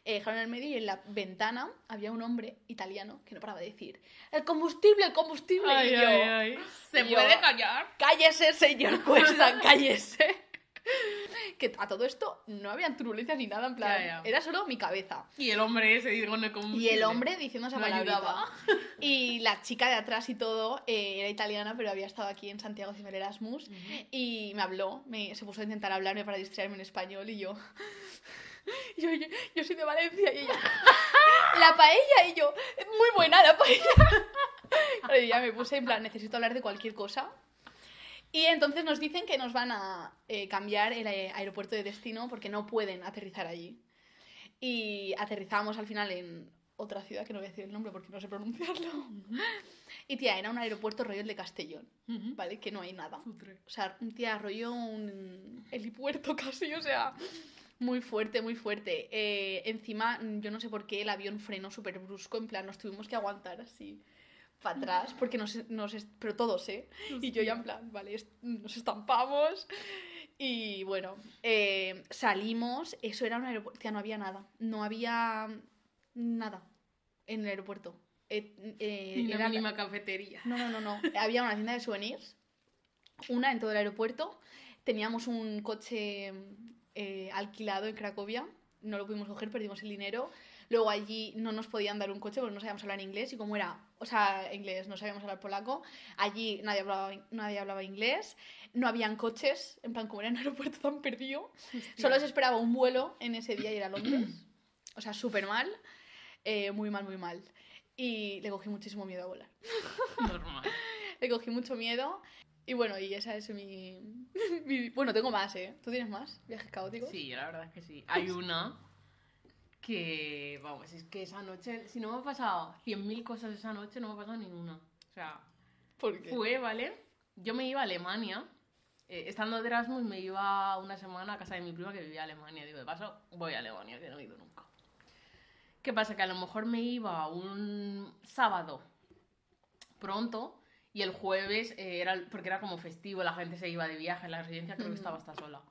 eh, Harold en el medio y en la ventana había un hombre italiano que no paraba de decir, el combustible, el combustible. Ay, y yo, ay, ay. ¿Se puede callar? Cállese, señor Cuesta, (laughs) cállese. (laughs) Que a todo esto no habían turbulencias ni nada, en plan, Ya, ya. era solo mi cabeza. Y el hombre ese digo no Y el hombre diciendo esa No ayudaba. (laughs) Y la chica de atrás y todo eh, era italiana, pero había estado aquí en Santiago haciendo el Erasmus. Y me habló, me, se puso a intentar hablarme para distraerme en español y yo... (laughs) Yo, yo, yo soy de Valencia y ella... La paella y yo... Muy buena la paella. Yo ya me puse en plan, necesito hablar de cualquier cosa. Y entonces nos dicen que nos van a eh, cambiar el eh, aeropuerto de destino porque no pueden aterrizar allí. Y aterrizamos al final en otra ciudad, que no voy a decir el nombre porque no sé pronunciarlo. Y tía, era un aeropuerto rollo el de Castellón, Ujú. ¿vale? Que no hay nada. Futre. O sea, tía rollo un helipuerto (laughs) casi, o sea, muy fuerte, muy fuerte. Eh, encima, yo no sé por qué el avión frenó súper brusco, en plan, nos tuvimos que aguantar así para atrás, porque nos, nos pero todos, ¿eh? Y yo ya en plan, vale, nos estampamos. Y bueno, eh, salimos, eso era un aeropuerto, tía, no había nada, no había nada en el aeropuerto. Eh, eh, Ni una era- mínima cafetería. no, no, no, no. Había una tienda de souvenirs, una en todo el aeropuerto. Teníamos un coche eh, alquilado en Cracovia. No lo pudimos coger, perdimos el dinero. Luego allí no nos podían dar un coche porque no sabíamos hablar inglés y como era, o sea, inglés, no sabíamos hablar polaco, allí nadie hablaba, nadie hablaba inglés, no habían coches, en plan como era un (laughs) aeropuerto tan perdido. Solo se esperaba un vuelo en ese día y era Londres. O sea, súper mal, eh, muy mal, muy mal. Y le cogí muchísimo miedo a volar. (laughs) Normal. Le cogí mucho miedo. Y bueno, y esa es mi, (laughs) mi- Bueno, tengo más, ¿eh? ¿Tú tienes más? ¿Viajes caóticos? Sí, la verdad es que sí. Hay una que, vamos, es que esa noche, si no me ha pasado 100.000 cosas esa noche, no me ha pasado ninguna. O sea, ¿Por qué? fue, ¿vale? Yo me iba a Alemania. eh, estando de Erasmus me iba una semana a casa de mi prima que vivía en Alemania. Digo, de paso, voy a Alemania, que no he ido nunca. ¿Qué pasa? Que a lo mejor me iba un sábado pronto y el jueves eh, era porque era como festivo, la gente se iba de viaje, la residencia creo que estaba hasta sola.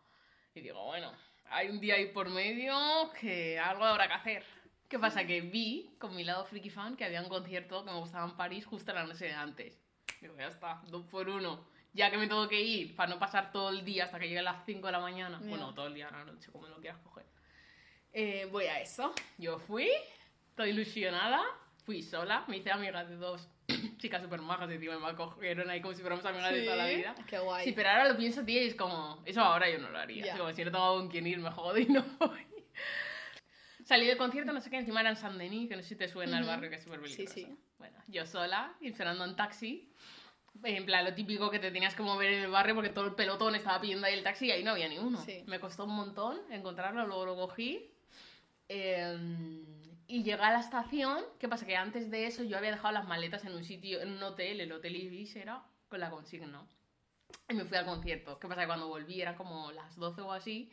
Y digo, bueno, hay un día ahí por medio que algo habrá que hacer. ¿Qué pasa? Que vi con mi lado friki fan que había un concierto que me gustaba en París justo la noche de antes. Digo, ya está, dos por uno. Ya que me tengo que ir para no pasar todo el día hasta que llegue a las 5 de la mañana. Bueno, todo el día la noche, como lo quieras coger. Eh, voy a eso. Yo fui, estoy ilusionada, fui sola, me hice amiga de dos (coughs) chicas súper majas encima me acogieron ahí como si fuéramos amigas de toda la vida. Qué guay. Sí, pero ahora lo pienso, tío, y es como, eso ahora yo no lo haría. Ya. Es como, si no tengo con quién ir, me jodo y no voy. (laughs) Salí del concierto, no sé qué, encima era en San Denis, que no sé si te suena el Ujú. barrio, que es súper Sí, peligroso. sí. Bueno, yo sola, y esperando en taxi. En plan, lo típico que te tenías que mover en el barrio porque todo el pelotón estaba pidiendo ahí el taxi y ahí no había ni uno. Sí. Me costó un montón encontrarlo, luego lo cogí. Eh, y llegué a la estación. ¿Qué pasa? Que antes de eso yo había dejado las maletas en un sitio, en un hotel, el Hotel Ibis era, con la consigna. Y me fui al concierto. ¿Qué pasa? Que cuando volví era como las 12 o así.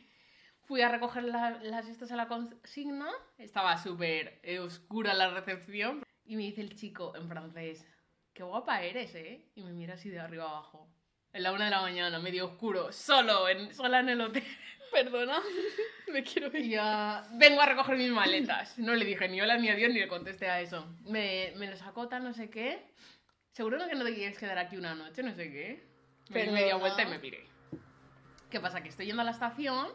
Fui a recoger la- las estas a la consigna. Estaba súper oscura la recepción. Y me dice el chico en francés, qué guapa eres, ¿eh? Y me mira así de arriba abajo. En la una de la mañana, medio oscuro, solo, en, sola en el hotel. (laughs) Perdona, (laughs) me quiero ir. ya vengo a recoger mis maletas. No le dije ni hola ni adiós ni le contesté a eso. Me, me lo sacó tal, no sé qué. Seguro que no te quieres quedar aquí una noche, no sé qué. Me di media vuelta y me piré. ¿Qué pasa? Que estoy yendo a la estación.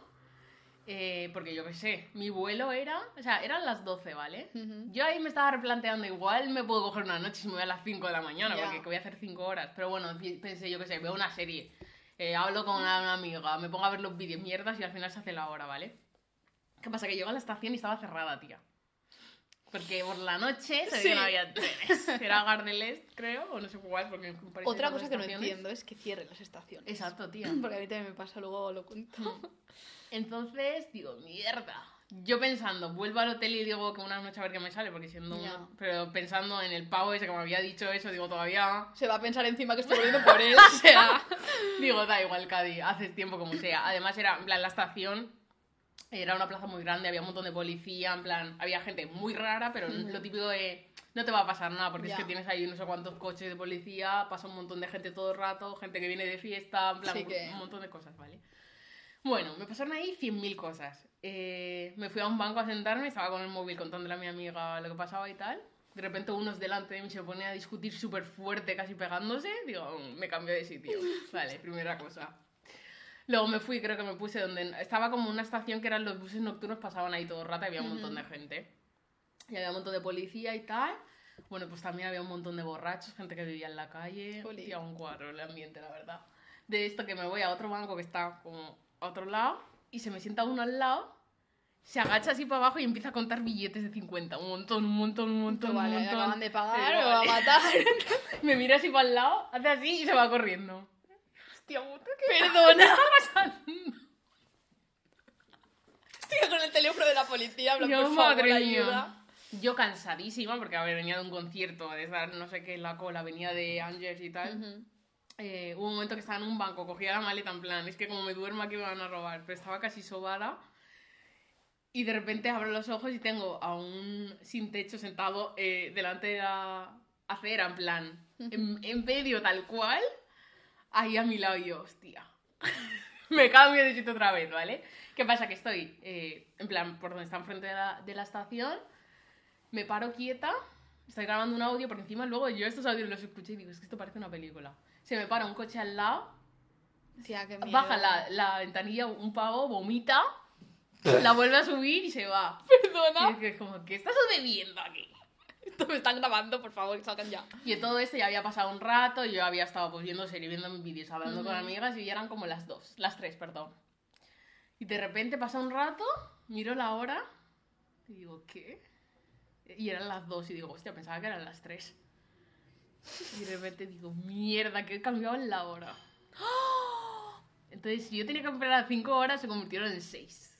Eh, porque yo qué sé, mi vuelo era. O sea, eran las 12, ¿vale? Yo ahí me estaba replanteando, igual me puedo coger una noche si me voy a las 5 de la mañana, Ya. porque que voy a hacer 5 horas. Pero bueno, pensé, yo qué sé, veo una serie, eh, hablo con una, una amiga, me pongo a ver los vídeos mierdas y al final se hace la hora, ¿vale? ¿Qué pasa? Que llego a la estación y estaba cerrada, tía. Porque por la noche se Sí. que no había trenes. (laughs) Era Gardelest, creo, o no sé cuál, porque me parece Otra cosa que no entiendo es que cierren las estaciones. Exacto, tía. (clears throat) Porque a mí también me pasa, luego lo cuento. (laughs) Entonces, digo, mierda. Yo pensando, vuelvo al hotel y digo que una noche a ver qué me sale, porque siendo Ya. una- Pero pensando en el pavo ese que me había dicho eso, digo, todavía... Se va a pensar encima que estoy volviendo (laughs) por él, o sea... Digo, da igual, Cadi, haces tiempo como sea. Además, era, en plan, la estación era una plaza muy grande, había un montón de policía, en plan, había gente muy rara, pero Ujú. lo típico de no te va a pasar nada, porque Ya. es que tienes ahí no sé cuántos coches de policía, pasa un montón de gente todo el rato, gente que viene de fiesta, en plan, Sí que- un montón de cosas, ¿vale? Bueno, me pasaron ahí 100.000 cosas. Eh, me fui a un banco a sentarme, estaba con el móvil contándole a mi amiga lo que pasaba y tal. De repente unos delante de mí se pone a discutir súper fuerte, casi pegándose. Digo, "Mm, me cambié de sitio. (laughs) Vale, primera cosa. Luego me fui, creo que me puse donde... Estaba como una estación que eran los buses nocturnos, pasaban ahí todo el rato y había un montón de gente. Y había un montón de policía y tal. Bueno, pues también había un montón de borrachos, gente que vivía en la calle. Jolín. Hacía un cuadro el ambiente, la verdad. De esto que me voy a otro banco que está como a otro lado y se me sienta uno al lado, se agacha así para abajo y empieza a contar billetes de 50. Un montón, un montón, un montón, vale, un montón. acaban de pagar, me va a matar. (laughs) Me mira así para el lado, hace así y se va corriendo. Hostia puta, ¿qué Perdona. (laughs) está pasando? Estoy con el teléfono de la policía, habla, Yo, por favor, madre ayuda. mía. Yo cansadísima, porque a ver, venía de un concierto, de estar no sé qué en la cola, venía de Angers y tal. Eh, hubo un momento que estaba en un banco, cogía la maleta en plan, es que como me duermo aquí me van a robar, pero estaba casi sobada. Y de repente abro los ojos y tengo a un sin techo sentado eh, delante de la acera, en plan, en, en medio tal cual, ahí a mi lado y yo, hostia. (laughs) me cambio de sitio otra vez, ¿vale? ¿Qué pasa? Que estoy, eh, en plan, por donde está enfrente de la, de la estación, me paro quieta, estoy grabando un audio, porque encima luego yo estos audios los escuché y digo, es que esto parece una película. Se me para un coche al lado, Tía, qué miedo. baja la, la ventanilla un pavo, vomita, (laughs) la vuelve a subir y se va. (laughs) Perdona. Y es que como, ¿qué estás sucediendo aquí? Esto me están grabando, por favor, que salgan ya. Y todo esto ya había pasado un rato, yo había estado pues viendo series, viendo mis vídeos, hablando con Ujú. amigas y ya eran como las dos, las tres, perdón. Y de repente pasa un rato, miro la hora y digo, ¿qué? Y eran las dos y digo, hostia, pensaba que eran las tres. Y de repente digo, mierda, que he cambiado en la hora. Entonces, si yo tenía que esperar cinco horas, se convirtieron en seis.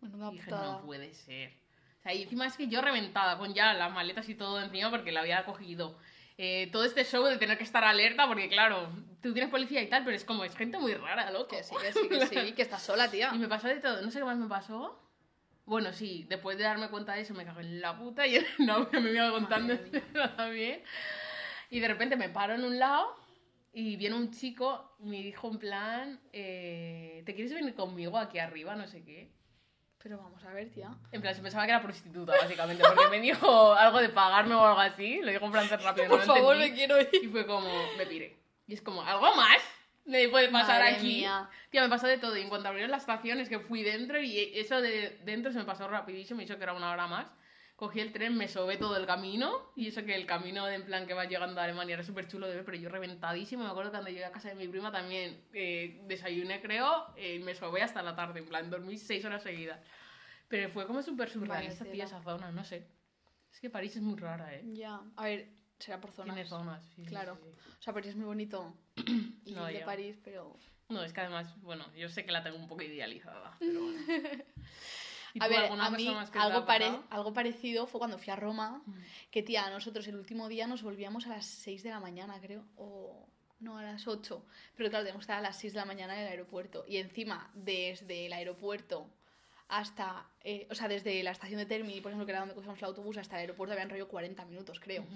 Menuda Y dije, no puede ser. O sea, y encima es que yo reventada, con ya las maletas y todo encima porque la había cogido. Eh, todo este show de tener que estar alerta, porque claro, tú tienes policía y tal, pero es como, es gente muy rara, loco. Que sí, que sí, que sí, (laughs) que estás sola, tía. Y me pasó de todo, no sé qué más me pasó. Bueno, sí, después de darme cuenta de eso me cagué en la puta y (laughs) no me iba contando (laughs) también. Y de repente me paro en un lado y viene un chico y me dijo en plan, eh, ¿te quieres venir conmigo aquí arriba? No sé qué. Pero vamos a ver, tía. En plan, se pensaba que era prostituta, básicamente, porque me dijo algo de pagarme o algo así. Lo dijo en tan rápido, no Por lo favor, me quiero ir. Y fue como, me piré. Y es como, ¿algo más? Me puede pasar Madre aquí. mía. Tía, me pasó de todo. Y en cuanto abrieron la estación, es que fui dentro y eso de dentro se me pasó rapidísimo. Me hizo que era una hora más. Cogí el tren, me sobé todo el camino. Y eso que el camino en plan que va llegando a Alemania era súper chulo de ver, pero yo reventadísimo. Me acuerdo cuando llegué a casa de mi prima también eh, desayuné, creo, eh, y me sobé hasta la tarde. En plan, dormí seis horas seguidas. Pero fue como súper surrealista, tela. esa zona, no sé. Es que París es muy rara, ¿eh? Ya. A ver, será por zonas. Tiene zonas, sí, Claro. sí. O sea, París es muy bonito. (clears throat) Y No, de. París, pero. No, es que además, bueno, yo sé que la tengo un poco idealizada, pero (laughs) bueno. ¿Y A ver, a mí pare- algo parecido fue cuando fui a Roma. Mm. Que tía, nosotros el último día nos volvíamos a las 6 de la mañana, creo. O. No, a las 8. Pero claro, tenemos que estar a las 6 de la mañana en el aeropuerto. Y encima, desde el aeropuerto hasta, eh, o sea, desde la estación de Termini, por ejemplo, que era donde cogíamos el autobús, hasta el aeropuerto habían rollo 40 minutos, creo.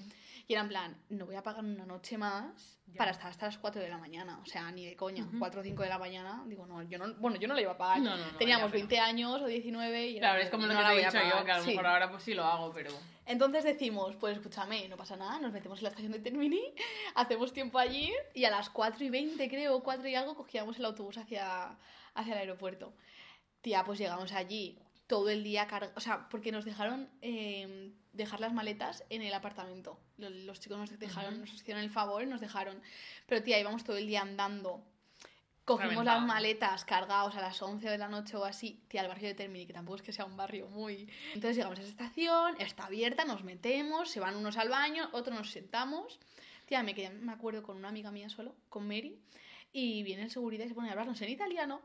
Y era en plan, no voy a pagar una noche más Ya. para estar hasta las 4 de la mañana. O sea, ni de coña. Ujú. 4 o 5 de la mañana, digo, no, yo no, bueno, yo no la iba a pagar. No, no, no, Teníamos ya, pero- 20 años o 19 y era Claro, es como lo no que te he dicho yo, que a lo Sí. mejor ahora pues sí lo hago, pero... Entonces decimos, pues escúchame, no pasa nada, nos metemos en la estación de Termini, (laughs) hacemos tiempo allí y a las 4 y 20 creo, 4 y algo, cogíamos el autobús hacia, hacia el aeropuerto. Tía, pues llegamos allí todo el día cargados, o sea, porque nos dejaron eh, dejar las maletas en el apartamento. Los, los chicos nos dejaron, nos hicieron el favor y nos dejaron. Pero tía, íbamos todo el día andando. Cogimos las maletas cargados a las 11 de la noche o así, tía, al barrio de Termini, que tampoco es que sea un barrio muy... Entonces llegamos a esa estación, está abierta, nos metemos, se van unos al baño, otros nos sentamos. Tía, me, quedé, me acuerdo con una amiga mía solo, con Mary, y viene el seguridad y se pone a hablarnos en italiano,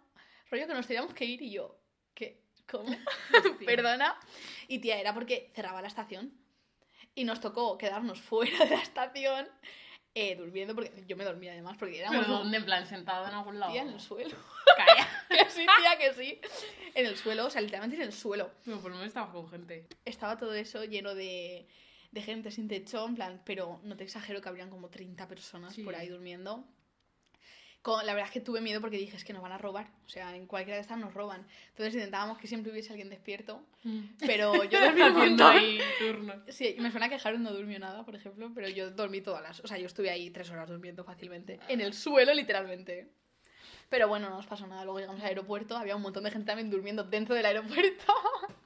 rollo que nos teníamos que ir y yo, ¿qué? ¿Cómo? (laughs) (laughs) Perdona. Y tía, era porque cerraba la estación y nos tocó quedarnos (laughs) fuera de la estación eh, durmiendo, porque yo me dormía además, porque éramos Pero ¿dónde? En plan, sentado en algún lado. tía en el suelo. Calla. Que sí, tía, que sí. En el suelo, o sea, literalmente en el suelo. Pero por lo menos estaba con gente. Estaba todo eso lleno de, de gente sin techo, en plan, pero no te exagero que habrían como 30 personas Sí. por ahí durmiendo. Con, la verdad es que tuve miedo porque dije, es que nos van a robar. O sea, en cualquiera de estas nos roban. Entonces intentábamos que siempre hubiese alguien despierto. Pero (laughs) yo dormí un montón. ahí turnos. Sí, me suena que Harold no durmió nada, por ejemplo, pero yo dormí todas las... O sea, yo estuve ahí tres horas durmiendo fácilmente. En el suelo, literalmente. Pero bueno, no nos pasó nada. Luego llegamos al aeropuerto, había un montón de gente también durmiendo dentro del aeropuerto.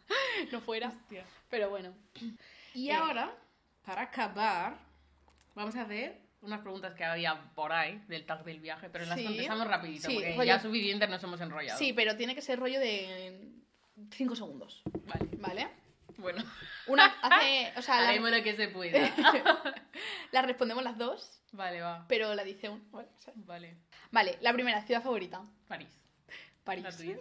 (laughs) no fuera. Hostia. Pero bueno. Y Eh. ahora, para acabar, vamos a hacer unas preguntas que había por ahí del tag del viaje, pero las Sí. contestamos rapidito, Sí, porque rollo- ya suficiente nos hemos enrollado. Sí, pero tiene que ser rollo de 5 segundos, Vale. ¿vale? Bueno, Una (laughs) hace... O sea, la, lo que se pueda. (laughs) la respondemos las dos, vale, va. pero la dice un... Vale, Vale. Vale, la primera, ciudad favorita. París. París. (laughs)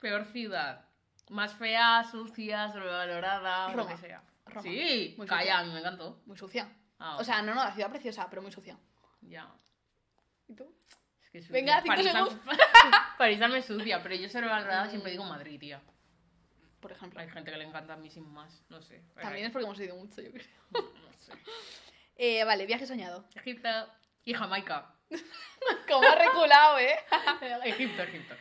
Peor ciudad. Más fea, sucia, sobrevalorada, lo Roma. que sea. Roma. Sí, Muy calla, sucia. me encantó. Muy sucia. Ah, O sea, no, no, la ciudad preciosa, pero muy sucia. ya. ¿Y tú? Es que es Venga, sucia. cinco París, segundos. (laughs) París me sucia, pero yo sobrevalorada siempre digo Madrid, tía. Por ejemplo. Hay gente que le encanta a mí sin más, no sé. También es porque hemos ido mucho, yo creo. No (laughs) sé. Eh, vale, viaje soñado. Egipto y Jamaica. (laughs) Como ha reculado, ¿eh? Egipto, Egipto, Egipto.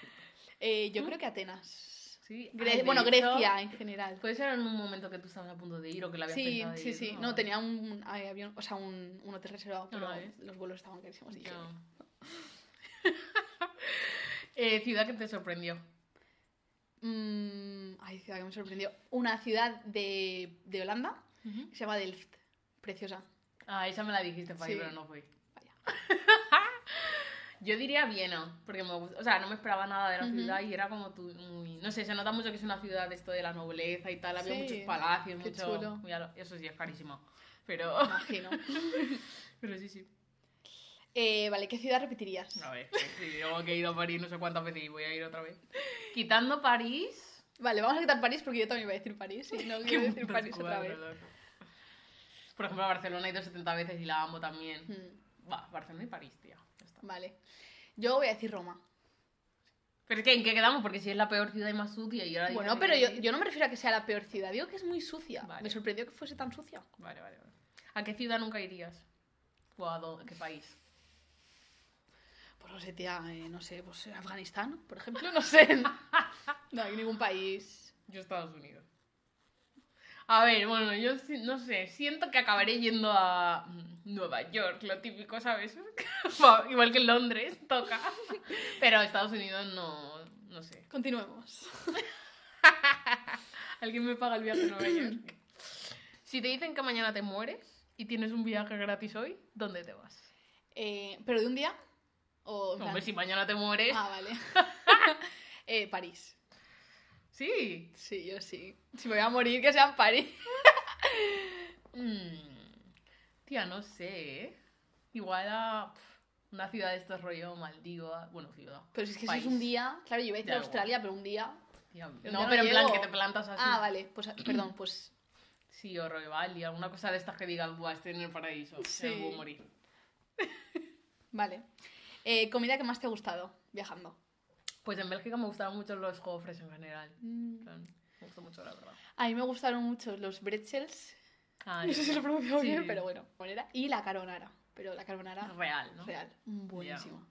Eh, yo creo que Atenas. Sí. Gre- ay, de bueno, Grecia en general. Puede ser en un momento que tú estabas a punto de ir o que la habías Sí, pensado sí, ir, sí. No, tenía un avión, o sea, un, un hotel reservado, pero Ah, ¿eh? los vuelos estaban carísimos. dije, Ya. (laughs) Eh, ciudad que te sorprendió. mm, ay, ciudad que me sorprendió. Una ciudad de, de Holanda que se llama Delft. Preciosa. Ah, esa me la dijiste para ir, Sí. pero no fui. Vaya. (laughs) Yo diría Viena, porque me gusta, o sea, no me esperaba nada de la Ujú. ciudad y era como tú, muy, no sé, se nota mucho que es una ciudad esto de la nobleza y tal, había Sí, muchos palacios, mucho, chulo. muy lo- eso sí es carísimo, pero, Imagino. (laughs) pero sí, sí. Eh, vale, ¿qué ciudad repetirías? A ver, sí, yo que he ido a París no sé cuántas veces y voy a ir otra vez. Quitando París, Vale, vamos a quitar París porque yo también iba a decir París. Y no (laughs) quiero decir París otra vez. loco. Por ejemplo, a Barcelona he ido 70 veces y la amo también. Va, Barcelona y París. Vale. Yo voy a decir Roma. Pero es que, ¿en qué quedamos? Porque si es la peor ciudad y más sucia y ahora... Bueno, pero yo, yo no me refiero a que sea la peor ciudad, digo que es muy sucia. Vale. Me sorprendió que fuese tan sucia. Vale, vale, vale. ¿A qué ciudad nunca irías? ¿O a dó- qué país? Pues no sé, tía, eh, no sé, pues Afganistán, por ejemplo, no sé. (laughs) No hay ningún país. Yo Estados Unidos. A ver, bueno, yo no sé, siento que acabaré yendo a mm, Nueva York, lo típico, ¿sabes? (laughs) Igual que en Londres, toca. (laughs) Pero Estados Unidos no, no sé. Continuemos. (laughs) ¿Alguien me paga el viaje a Nueva York? (clears throat) Si te dicen que mañana te mueres y tienes un viaje gratis hoy, ¿dónde te vas? Eh, ¿Pero de un día? O, Hombre, si mañana te mueres... Ah, vale. Eh, París. Sí. Sí, yo sí. Si me voy a morir, que sea en París. (laughs) Mm, Tía, no sé, ¿eh? Igual a una ciudad de estos rollo Maldivas. Bueno, ciudad. Pero si es que si es un día, claro, yo iba a ir a. Australia, pero un día. Tía, no, no pero en plan que te plantas así. Ah, vale, pues (clears throat) perdón, pues Sí, o rollo Bali, alguna cosa de estas que digas, buah, estoy en el paraíso. Sí. Me puedo morir. (laughs) vale. Eh, comida que más te ha gustado viajando. Pues en Bélgica me gustaban mucho los gofres en general. En Mm. Me gustó mucho, la verdad. A mí me gustaron mucho los bretzels. Ah, No sé si lo pronuncio sí. bien, pero bueno. Y la carbonara. Pero la carbonara Real, ¿no? real. Buenísima.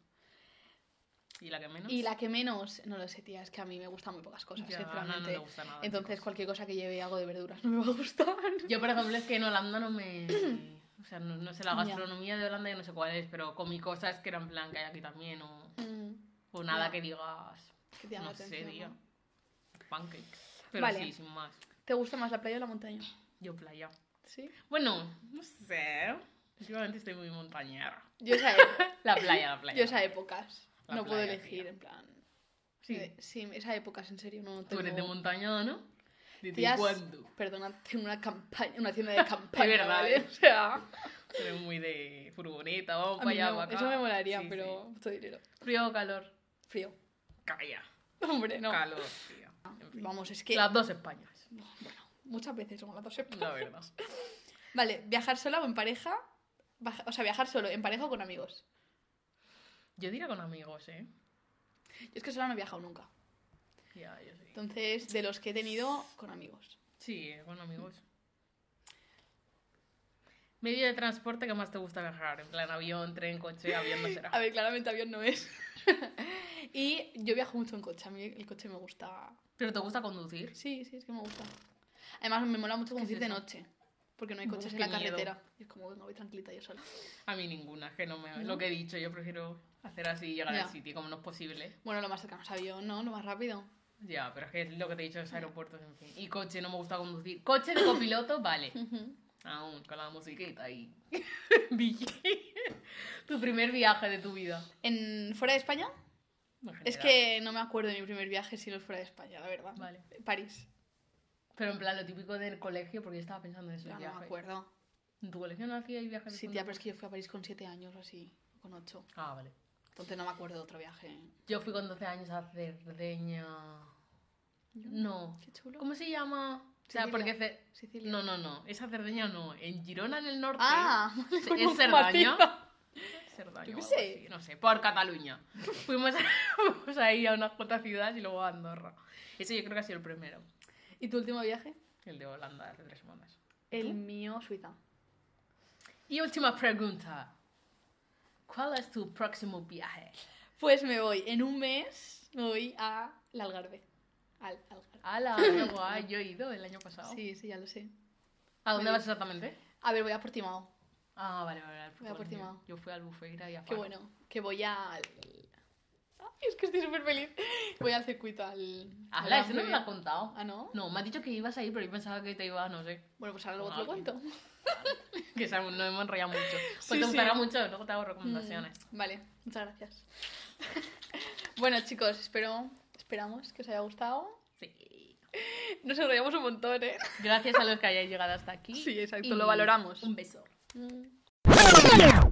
¿Y la que menos? Y la que menos, no lo sé, tía, es que a mí me gustan muy pocas cosas, Ya, no, sinceramente. no me gusta nada. Entonces, cualquier cosa que lleve algo de verduras no me va a gustar. (laughs) Yo, por ejemplo, es que en Holanda no me... (clears throat) O sea, no, no sé, la Ya. gastronomía de Holanda yo no sé cuál es, pero comí cosas que eran plan que hay aquí también, o, Mm, o nada Ya. que digas... que te llama No la sé, atención, tío. ¿no? Pancakes. Pero Vale. sí, sin más. ¿Te gusta más la playa o la montaña? Yo playa. Sí. Bueno, no sé. Últimamente estoy muy montañera. Yo esa (laughs) época. La playa, la playa. Yo esa épocas. La no puedo playa, elegir, tía. en plan. Sí. Eh, sí, esa épocas, en serio, no Tú tengo... eres de montaña, ¿no? ¿Desde Tías, cuándo? Perdona, tengo una campaña, una tienda de (laughs) campaña, verdad, ¿vale? ¿eh? O sea, Eres muy de furgoneta, vamos a para mí allá, no, para acá. eso me molaría, Sí, pero mucho dinero. sí. Frío o calor. Frío. Calla. (laughs) Hombre, no. Calor, tío. En fin. Vamos, es que... Las dos Españas, Bueno, muchas veces somos las dos épocas. la verdad. (laughs) Vale, viajar sola o en pareja. O sea, viajar solo, en pareja o con amigos. Yo diría con amigos, ¿eh? Yo es que sola no he viajado nunca. Ya, yo sí. Entonces, de los que he tenido, con amigos. Sí, con amigos. Medio de transporte que más te gusta viajar, en plan avión, tren, coche, avión no será. A ver, claramente avión no es. (laughs) y yo viajo mucho en coche. A mí el coche me gusta. ¿Pero te gusta conducir? Sí, sí, es que me gusta. Además, me mola mucho ¿Qué es conducir de noche. Porque no hay coches en la miedo. carretera. Y es como, venga, voy tranquilita yo sola. A mí ninguna, que no me... ¿No? Lo que he dicho, yo prefiero hacer así y llegar Ya. al sitio, como no es posible. Bueno, lo más cercano es avión, ¿no? Lo más rápido. Ya, pero es que es lo que te he dicho, es aeropuertos, en fin. Y coche, no me gusta conducir. Coche de copiloto, vale. (laughs) Ujú. Aún, con la musiquita y... (laughs) Tu primer viaje de tu vida. ¿En, ¿Fuera de España? Es que no me acuerdo de mi primer viaje si no es fuera de España, la verdad. Vale. París. Pero en plan, lo típico del colegio, porque yo estaba pensando en eso, no viaje. me acuerdo. ¿En tu colegio no hacíais viajes? Sí, tía, pero es que yo fui a París con 7 años o así, con 8. Ah, vale. Entonces no me acuerdo de otro viaje. Yo fui con 12 años a Cerdeña... No. Qué chulo. ¿Cómo se llama? O sea, porque... Ce- Sicilia. No, no, no. Esa Cerdeña no. En Girona, en el norte... Ah, (laughs) ¿Es con un Cerdaña? Cerdaña Yo qué sé. así, no sé, por Cataluña. (laughs) Fuimos, a, (laughs) fuimos ahí a unas cuantas ciudades y luego a Andorra. Ese yo creo que ha sido el primero. ¿Y tu último viaje? El de Holanda, hace tres semanas. El mío, Suiza. Y última pregunta. ¿Cuál es tu próximo viaje? Pues me voy, en un mes me voy a la Algarve. Al Algarve. ¡Hala! ¡Qué (coughs) guay! Yo he ido el año pasado. Sí, sí, ya lo sé. ¿A dónde vas exactamente? A ver, voy a Portimao. Ah, vale, vale. al Voy a. Portimao. Yo fui al Bufeira y a Qué bueno. Que voy al... Ay, es que estoy súper feliz. Voy al circuito, al... al ¡Hala! Eso no me lo has contado. Ah, ¿no? No, me has dicho que ibas a ir, pero yo pensaba que te iba, no sé. Bueno, pues ahora luego te lo cuento. (laughs) Que se- no hemos enrollado mucho. Pues Sí, te sí. gustará mucho, luego te hago recomendaciones. Mm, vale, muchas gracias. (laughs) bueno, chicos, espero, esperamos que os haya gustado. Sí. (laughs) Nos enrollamos un montón, ¿eh? Gracias a los que hayáis llegado hasta aquí. Sí, exacto, Y lo valoramos. Un beso. Mm.